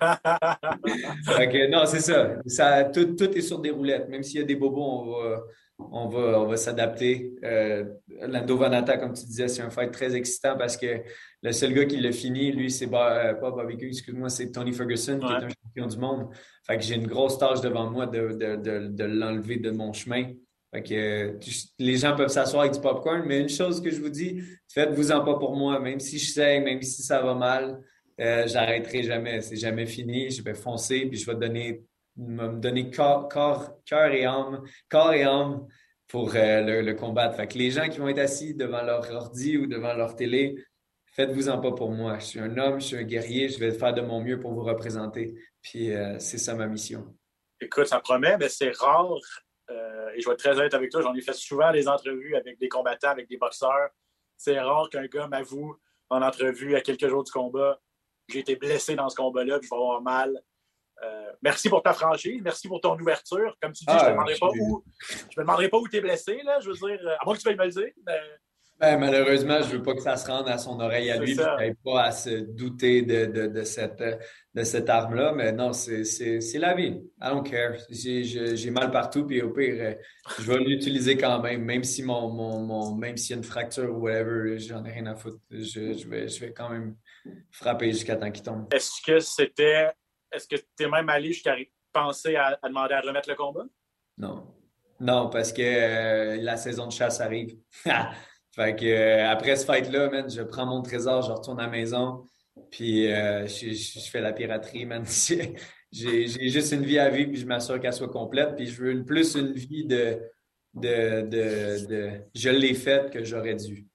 non, c'est ça. ça tout, tout, est sur des roulettes. Même s'il y a des bobos, on va, on va, on va s'adapter. Euh, Lando Vanata, comme tu disais, c'est un fight très excitant parce que le seul gars qui l'a fini, lui, c'est pas Bobby excuse-moi, c'est Tony Ferguson, qui est un champion du monde. Fait que j'ai une grosse tâche devant moi de, de, de, l'enlever de mon chemin. Fait que les gens peuvent s'asseoir avec du popcorn, mais une chose que je vous dis, faites-vous-en pas pour moi. Même si je saigne, même si ça va mal, euh, j'arrêterai jamais. C'est jamais fini. Je vais foncer, puis je vais donner me donner corps, cœur et âme, et âme pour euh, le, combattre. Fait que les gens qui vont être assis devant leur ordi ou devant leur télé, faites-vous-en pas pour moi. Je suis un homme, je suis un guerrier, je vais faire de mon mieux pour vous représenter. Puis euh, c'est ça ma mission. Écoute, ça promet, mais c'est rare. Euh, et je vais être très honnête avec toi, j'en ai fait souvent des entrevues avec des combattants, avec des boxeurs. C'est rare qu'un gars m'avoue en entrevue à quelques jours du combat j'ai été blessé dans ce combat-là, puis je vais avoir mal. Euh, merci pour ta franchise, merci pour ton ouverture. Comme tu dis, je ne ah, demanderai pas où, je me demanderai pas où tu es blessé, là, je veux dire, à moins que tu veuilles me le dire. Ben, malheureusement, je ne veux pas que ça se rende à son oreille à lui, je ne pas à se douter de, de, de cette, de cette arme-là, mais non, c'est la vie. I don't care. J'ai mal partout, puis au pire, je vais l'utiliser quand même, même si mon, mon, mon même s'il y a une fracture ou whatever, j'en ai rien à foutre. Je, je, vais, je vais quand même frapper jusqu'à temps qu'il tombe. Est-ce que c'était est-ce que tu es même allé jusqu'à penser à, demander à remettre le combat? Non. Non, parce que euh, la saison de chasse arrive. fait que euh, après ce fight-là, je prends mon trésor, je retourne à la maison, puis euh, je, fais la piraterie, man. J'ai juste une vie à vivre, puis je m'assure qu'elle soit complète, puis je veux plus une vie de, de je l'ai faite que j'aurais dû.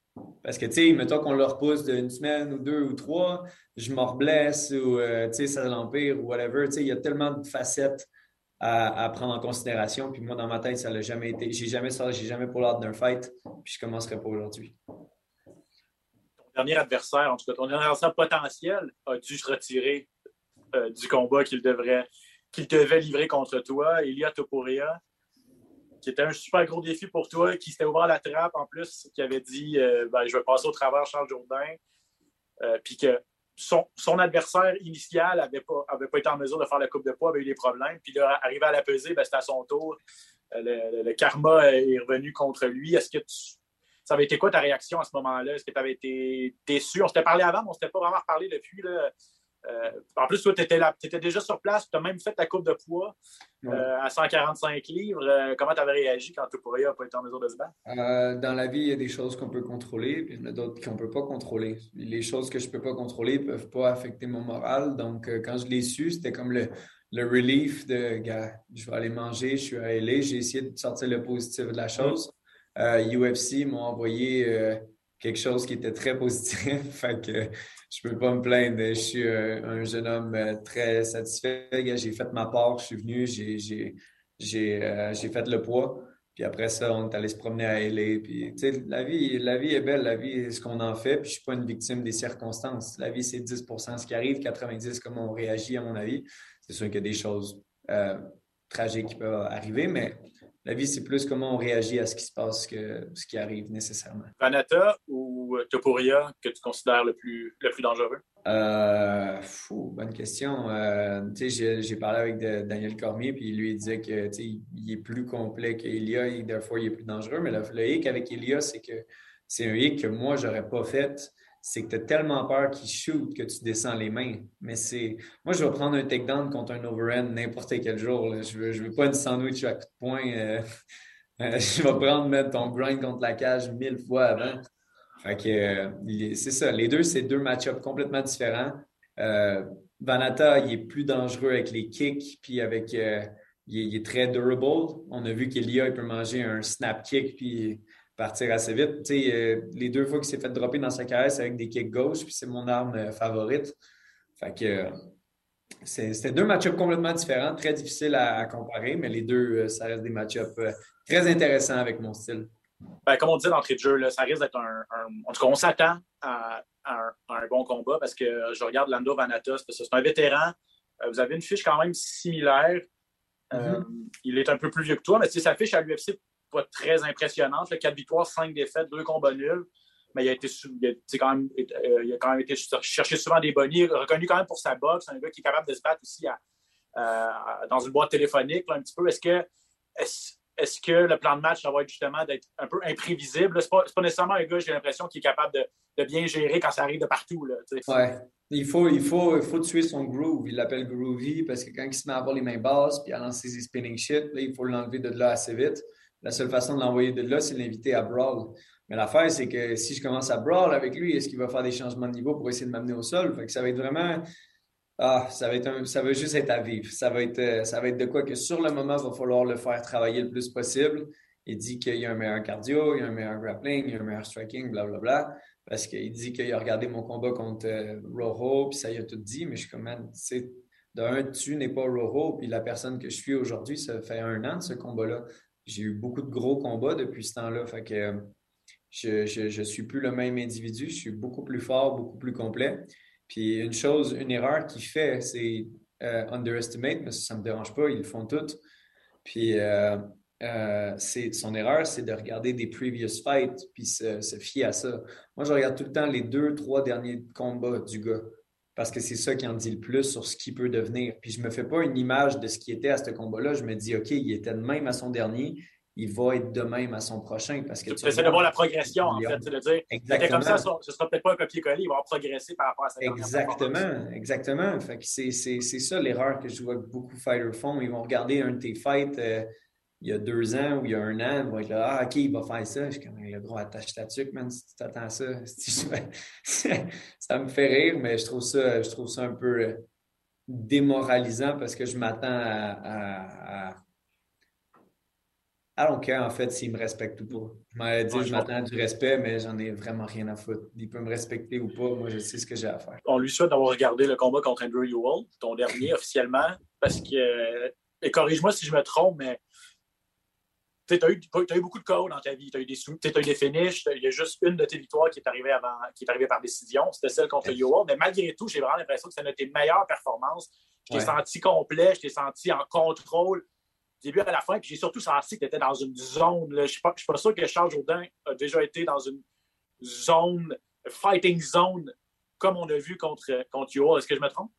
Parce que, tu sais, mettons qu'on leur repousse d'une semaine ou deux ou trois, je me reblesse ou, euh, tu sais, ça l'empire ou whatever. Tu sais, il y a tellement de facettes à, prendre en considération. Puis moi, dans ma tête, ça n'a jamais été. J'ai jamais sorti, j'ai jamais pour l'ordre d'un fight. Puis je commencerai pas aujourd'hui. Ton dernier adversaire, en tout cas, ton dernier adversaire potentiel a dû se retirer euh, du combat qu'il devrait qu'il devait livrer contre toi, Elia Topuria? Qui était un super gros défi pour toi, qui s'était ouvert la trappe en plus, qui avait dit euh, ben, Je vais passer au travers Charles Jourdain. Euh, puis que son, adversaire initial n'avait pas, avait pas été en mesure de faire la coupe de poids, avait eu des problèmes. Puis là, arrivé à la pesée, ben, c'était à son tour. Euh, le, karma est revenu contre lui. Est-ce que tu, ça avait été quoi ta réaction à ce moment-là? Est-ce que tu avais été déçu? On s'était parlé avant, mais on ne s'était pas vraiment reparlé depuis. Là. Euh, en plus, toi, tu étais, déjà sur place, tu as même fait ta coupe de poids euh, à 145 livres. Euh, comment tu avais réagi quand Topuria n'a pas été en mesure de se battre? dans la vie, il y a des choses qu'on peut contrôler, puis il y en a d'autres qu'on ne peut pas contrôler. Les choses que je ne peux pas contrôler ne peuvent pas affecter mon moral. Donc, quand je l'ai su, c'était comme le, le relief de gars, je vais aller manger, je suis à LA, j'ai essayé de sortir le positif de la chose. UFC m'ont envoyé quelque chose qui était très positif. fait que je peux pas me plaindre. Je suis un, jeune homme euh, très satisfait. J'ai fait ma part, je suis venu, j'ai euh, fait le poids. Puis après ça, on est allé se promener à LA. Puis, la vie, la vie est belle, la vie est ce qu'on en fait. Puis je suis pas une victime des circonstances. La vie, c'est 10% ce qui arrive, 90% comment on réagit, à mon avis. C'est sûr qu'il y a des choses euh, tragiques qui peuvent arriver, mais la vie, c'est plus comment on réagit à ce qui se passe que ce qui arrive nécessairement. Vanata ou Topuria que tu considères le plus, le plus dangereux? Euh, bonne question. Euh, j'ai parlé avec Daniel Cormier, puis il lui disait que il est plus complet qu'Elia et des fois il est plus dangereux. Mais le, le hic avec Elia, c'est que c'est un hic que moi, j'aurais pas fait c'est que tu as tellement peur qu'il shoot que tu descends les mains. Mais c'est. Moi, je vais prendre un takedown contre un overhand n'importe quel jour. Je veux, je veux pas une sandwich à coup de poing. Euh, euh, je vais prendre mettre ton grind contre la cage mille fois avant. Fait que euh, c'est ça. Les deux, c'est deux match-ups complètement différents. Vanata, il est plus dangereux avec les kicks, puis avec. il, est, il, est, très durable. On a vu qu'Elia, il peut manger un snap kick, puis partir assez vite. Euh, les deux fois qu'il s'est fait dropper dans sa carrière, c'est avec des kicks gauche, puis c'est mon arme euh, favorite. Fait que euh, c'était deux match-ups complètement différents, très difficiles à, comparer, mais les deux, ça reste des match-ups très intéressants avec mon style. Ben, comme on dit d'entrée de jeu, ça risque d'être un, En tout cas, on s'attend à, un, bon combat parce que je regarde Lando Vanatos, c'est un vétéran. Vous avez une fiche quand même similaire. Mm-hmm. il est un peu plus vieux que toi, mais sa fiche à l'UFC pas très impressionnante. 4 victoires, 5 défaites, 2 combats nuls. Mais il a, été, quand même, euh, il a quand même été chercher souvent des bonnies, reconnu quand même pour sa boxe. un gars qui est capable de se battre aussi dans une boîte téléphonique un petit peu. Est-ce que, est-ce, que le plan de match ça va être justement d'être un peu imprévisible? Ce n'est pas, nécessairement un gars, j'ai l'impression, qui est capable de, bien gérer quand ça arrive de partout. Ouais. Il faut, il, faut, il faut tuer son groove. Il l'appelle groovy parce que quand il se met à avoir les mains basses puis à lancer ses spinning shit, là, il faut l'enlever de là assez vite. La seule façon de l'envoyer de là, c'est l'inviter à brawl. Mais l'affaire, c'est que si je commence à brawl avec lui, est-ce qu'il va faire des changements de niveau pour essayer de m'amener au sol? Fait que ça va être vraiment. Ah, ça va, être ça va juste être à vivre. Ça va être, euh, ça va être de quoi que sur le moment, il va falloir le faire travailler le plus possible. Il dit qu'il y a un meilleur cardio, il y a un meilleur grappling, il y a un meilleur striking, blablabla. Bla, bla, parce qu'il dit qu'il a regardé mon combat contre euh, Rojo, puis ça y a tout dit, mais je suis comme, man, tu tu n'es pas Rojo, puis la personne que je suis aujourd'hui, ça fait un an de ce combat-là j'ai eu beaucoup de gros combats depuis ce temps-là. Fait que euh, je ne suis plus le même individu, je suis beaucoup plus fort, beaucoup plus complet. Puis une chose, une erreur qu'il fait, c'est euh, underestimate, mais ça ne me dérange pas, ils le font toutes. Puis euh, son erreur, c'est de regarder des previous fights puis se, se fier à ça. Moi, je regarde tout le temps les deux, trois derniers combats du gars parce que c'est ça qui en dit le plus sur ce qu'il peut devenir. Puis je me fais pas une image de ce qui était à ce combat-là. Je me dis, OK, il était de même à son dernier, il va être de même à son prochain. Parce que tu essaies de voir la progression, en fait. De dire, Exactement. comme ça, ce sera peut-être pas un copier-coller, il va progresser par rapport à sa Exactement, exactement. Fait que c'est ça l'erreur que je vois que beaucoup de fighters font. Ils vont regarder un de tes fights. Euh, il y a deux ans ou il y a un an, ils vont être là, ah, OK, il va faire ça. Je suis comme, le gros, attache ta tuque, man, si tu t'attends à ça. ça me fait rire, mais je trouve ça, je trouve ça un peu euh, démoralisant parce que je m'attends à, à, à... don't en fait, s'il me respecte ou pas. Je m'avais dit, je m'attends à du respect, mais j'en ai vraiment rien à foutre. Il peut me respecter ou pas, moi, je sais ce que j'ai à faire. On lui souhaite d'avoir regardé le combat contre Andrew Ewell, ton dernier officiellement, parce que, et corrige-moi si je me trompe, mais tu as, eu beaucoup de calls dans ta vie. Tu as eu des, as eu des finishes. Il y a juste une de tes victoires qui est arrivée, avant, qui est arrivée par décision. C'était celle contre Yoel. Mais malgré tout, j'ai vraiment l'impression que c'est une de tes meilleures performances. Je t'ai senti complet, je t'ai senti en contrôle du début à la fin. Puis j'ai surtout senti que tu étais dans une zone. Je ne suis, pas sûr que Charles Jourdain a déjà été dans une zone, fighting zone, comme on a vu contre, contre. Est-ce que je me trompe?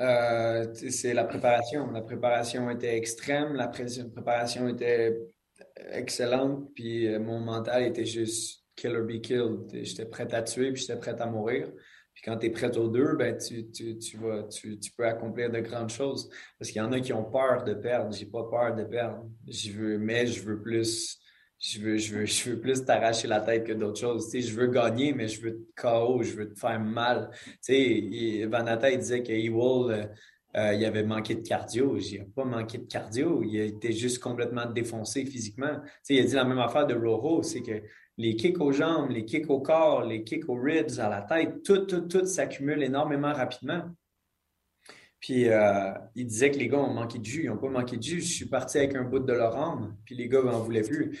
Euh, c'est la préparation. La préparation était extrême, la préparation était excellente, puis euh, mon mental était juste kill or be killed. J'étais prêt à tuer, puis j'étais prêt à mourir. Puis quand tu es prêt aux deux, ben, tu, tu, tu, vas, tu, tu, peux accomplir de grandes choses. Parce qu'il y en a qui ont peur de perdre. J'ai pas peur de perdre. Je veux, mais je veux plus. Je veux, je veux, je veux plus t'arracher la tête que d'autres choses. Tu je veux gagner, mais je veux te KO, je veux te faire mal. Tu sais, Vanata, il disait que Ewell, euh, il avait manqué de cardio. J'ai pas manqué de cardio. Il était juste complètement défoncé physiquement. il a dit la même affaire de Rojo, c'est que les kicks aux jambes, les kicks au corps, les kicks aux ribs, à la tête, tout, tout, tout s'accumule énormément rapidement. Puis euh, il disait que les gars ont manqué de jus. Ils n'ont pas manqué de jus. Je suis parti avec un bout de leur âme, puis les gars n'en voulaient plus.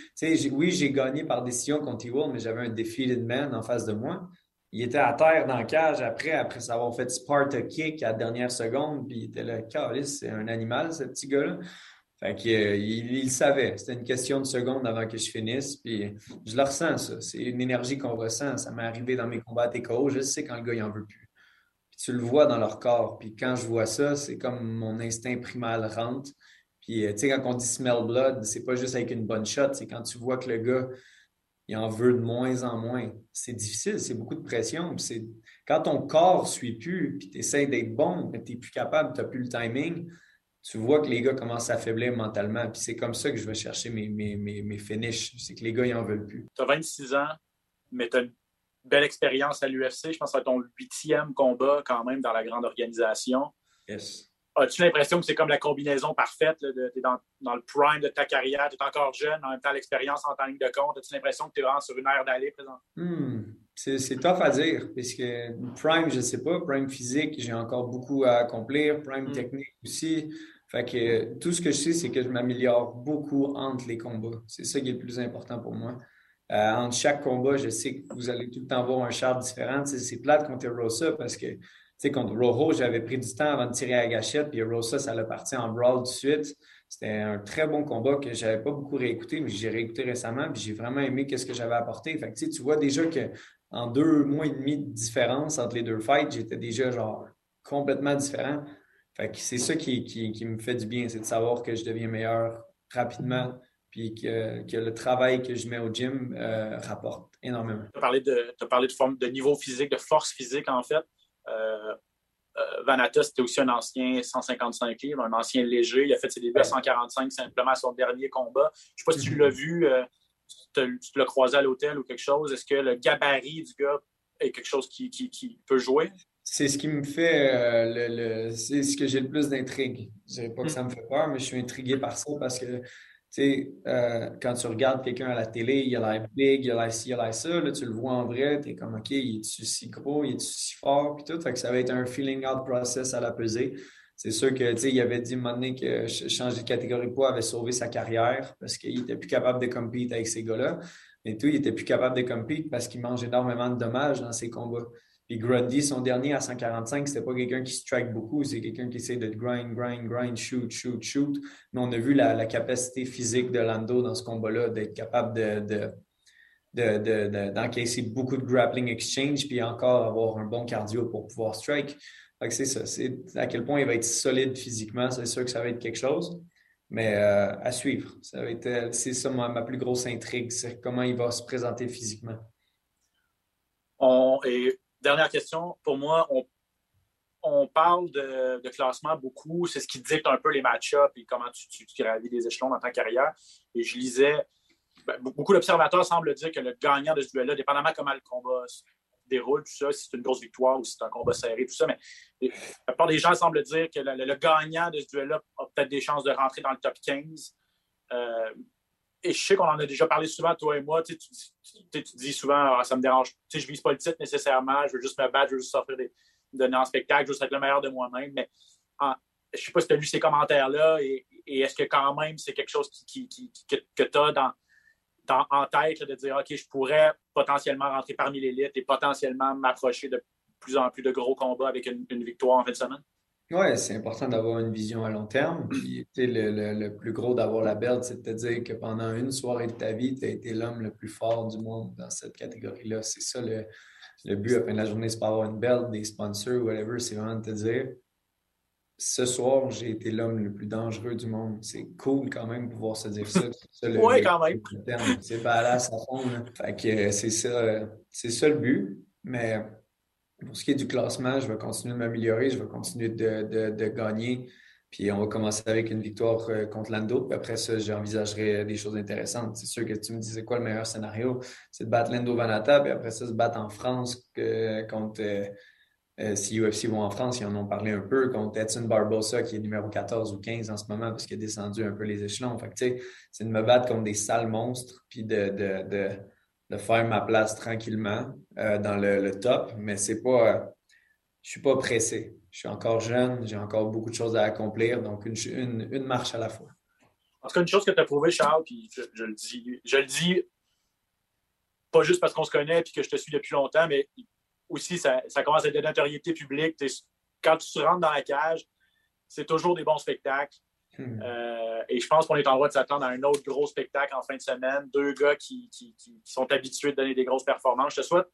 Oui, j'ai gagné par décision contre Ewell, mais j'avais un defeated man en face de moi. Il était à terre dans la cage après, après savoir fait Sparta kick à la dernière seconde, puis il était là, Calice, c'est un animal, ce petit gars-là. Fait qu'il euh, il, savait. C'était une question de secondes avant que je finisse. Puis je le ressens, ça. C'est une énergie qu'on ressent. Ça m'est arrivé dans mes combats à TKO. Je sais quand le gars, il en veut plus tu le vois dans leur corps. Puis quand je vois ça, c'est comme mon instinct primal rentre. Puis, euh, tu sais, quand on dit smell blood, c'est pas juste avec une bonne shot, c'est quand tu vois que le gars, il en veut de moins en moins. C'est difficile, c'est beaucoup de pression. C'est quand ton corps ne suit plus, puis tu essaies d'être bon, mais tu n'es plus capable, tu n'as plus le timing, tu vois que les gars commencent à faiblir mentalement. Puis c'est comme ça que je vais chercher mes, mes, mes, finishes. C'est que les gars, ils en veulent plus. Tu as 26 ans, mais tu as belle expérience à l'UFC. Je pense que c'est ton huitième combat quand même dans la grande organisation. Yes. As-tu l'impression que c'est comme la combinaison parfaite? Tu es dans, le prime de ta carrière, tu es encore jeune, en même temps l'expérience en temps de compte. As-tu l'impression que tu es vraiment sur une aire d'aller présent? Hmm. C'est tough à dire, puisque prime, je ne sais pas. Prime physique, j'ai encore beaucoup à accomplir. Prime hmm. technique aussi. Fait que tout ce que je sais, c'est que je m'améliore beaucoup entre les combats. C'est ça qui est le plus important pour moi. Euh, entre chaque combat, je sais que vous allez tout le temps voir un char différent. C'est plate contre Rosa parce que contre Rojo, j'avais pris du temps avant de tirer à la gâchette, puis Rosa, ça l'a parti en brawl tout de suite. C'était un très bon combat que je n'avais pas beaucoup réécouté, mais j'ai réécouté récemment, puis j'ai vraiment aimé ce que j'avais apporté. Fait que, tu vois déjà qu'en deux mois et demi de différence entre les deux fights, j'étais déjà genre complètement différent. Fait que c'est ça qui, me fait du bien, c'est de savoir que je deviens meilleur rapidement puis que, que, le travail que je mets au gym euh, rapporte énormément. Tu as as parlé de, forme, de niveau physique, de force physique, en fait. Euh, euh Vanata, c'était aussi un ancien 155 livres, un ancien léger. Il a fait ses débuts à 145 simplement à son dernier combat. Je ne sais pas si tu l'as vu, euh, tu, l'as croisé à l'hôtel ou quelque chose. Est-ce que le gabarit du gars est quelque chose qui, qui, qui peut jouer? C'est ce qui me fait, le, c'est ce que j'ai le plus d'intrigue. Je ne dirais pas que ça me fait peur, mais je suis intrigué par ça parce que sais, euh, quand tu regardes quelqu'un à la télé, il a l'air big, il a l'air ci, il a l'air ça, là, tu le vois en vrai, tu es comme, OK, il est-tu si gros, il est-tu si fort, puis tout. Fait ça va être un feeling out process à la pesée. C'est sûr que, tu sais, il avait dit, un que changer de catégorie de poids avait sauvé sa carrière parce qu'il était plus capable de compete avec ces gars-là. Mais tout, il était plus capable de compete parce qu'il mange énormément de dommages dans ses combats. Puis Grundy, son dernier à 145, c'était pas quelqu'un qui strike beaucoup, c'est quelqu'un qui essaie de grind, grind, grind, shoot, shoot, shoot. Mais on a vu la, capacité physique de Lando dans ce combat-là, d'être capable de, d'encaisser beaucoup de grappling exchange, puis encore avoir un bon cardio pour pouvoir strike. c'est ça. C'est à quel point il va être solide physiquement, c'est sûr que ça va être quelque chose. Mais euh, à suivre. Ça va être, c'est ça ma, plus grosse intrigue, c'est comment il va se présenter physiquement. On, dernière question. Pour moi, on, parle de, classement beaucoup. C'est ce qui dicte un peu les match-ups et comment tu, tu, gravis les échelons dans ta carrière. Et je lisais, ben, beaucoup d'observateurs semblent dire que le gagnant de ce duel-là, dépendamment comment le combat se déroule, tout ça, si c'est une grosse victoire ou si c'est un combat serré, tout ça, mais la plupart des gens semblent dire que le, gagnant de ce duel-là a peut-être des chances de rentrer dans le top 15 et je sais qu'on en a déjà parlé souvent, toi et moi. Tu, dis souvent, ah, ça me dérange. Tu je vise pas le titre nécessairement. Je veux juste me battre, je veux juste sortir des donner en spectacle, je veux être le meilleur de moi-même. Mais je ne sais pas si tu as lu ces commentaires-là et, est-ce que quand même c'est quelque chose qui, que, tu as dans, en tête de dire OK, je pourrais potentiellement rentrer parmi l'élite et potentiellement m'approcher de plus en plus de gros combats avec une victoire en fin de semaine? Oui, c'est important d'avoir une vision à long terme. Puis, le, le, plus gros d'avoir la belt, c'est de te dire que pendant une soirée de ta vie, tu as été l'homme le plus fort du monde dans cette catégorie-là. C'est ça le, le but à la fin de la journée, c'est pas avoir une belt, des sponsors, whatever. C'est vraiment de te dire ce soir, j'ai été l'homme le plus dangereux du monde. C'est cool quand même de pouvoir se dire ça. oui, quand même. C'est badass à fond. Fait que c'est ça, c'est ça le but. Mais pour ce qui est du classement, je vais continuer de m'améliorer, je vais continuer de, gagner. Puis on va commencer avec une victoire euh, contre Lando. Puis après ça, j'envisagerai des choses intéressantes. C'est sûr que tu me disais quoi le meilleur scénario? C'est de battre Lando Vanata, puis après ça, se battre en France contre. Euh, euh, si UFC vont en France, ils en ont parlé un peu contre Edson Barbosa, qui est numéro 14 ou 15 en ce moment, parce qu'il a descendu un peu les échelons. Fait c'est de me battre contre des sales monstres, puis de, de de faire ma place tranquillement euh, dans le, top, mais c'est pas. je suis pas pressé. je suis encore jeune, j'ai encore beaucoup de choses à accomplir, donc une, une, une marche à la fois. En tout cas, une chose que tu as prouvé, Charles, puis je, le dis, je le dis pas juste parce qu'on se connaît et que je te suis depuis longtemps, mais aussi, ça, ça commence à être de notoriété publique. Quand tu rentres dans la cage, c'est toujours des bons spectacles. Hmm. Euh, et je pense qu'on est en droit de s'attendre à un autre gros spectacle en fin de semaine. Deux gars qui, qui, qui, sont habitués de donner des grosses performances. Je te souhaite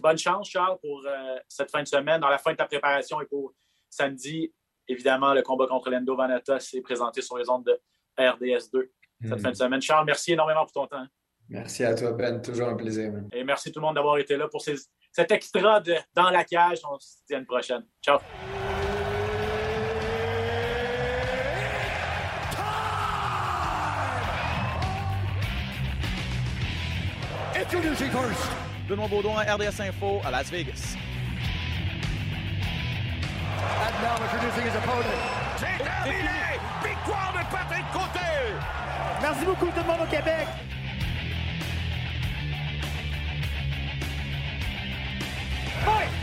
bonne chance, Charles, pour euh, cette fin de semaine, dans la fin de ta préparation et pour samedi. Évidemment, le combat contre Lendo Vanata s'est présenté sur les ondes de RDS2 cette hmm. fin de semaine. Charles, merci énormément pour ton temps. Merci à toi, Ben. Toujours un plaisir. Et merci tout le monde d'avoir été là pour cet extra de Dans la cage. On se dit à une prochaine. Ciao. She first. Benoît Baudouin, RDS Info à Las Vegas. And now introducing his opponent. C'est terminé! Victoire de Patrick Côté! Merci beaucoup tout le monde au Québec. Fight!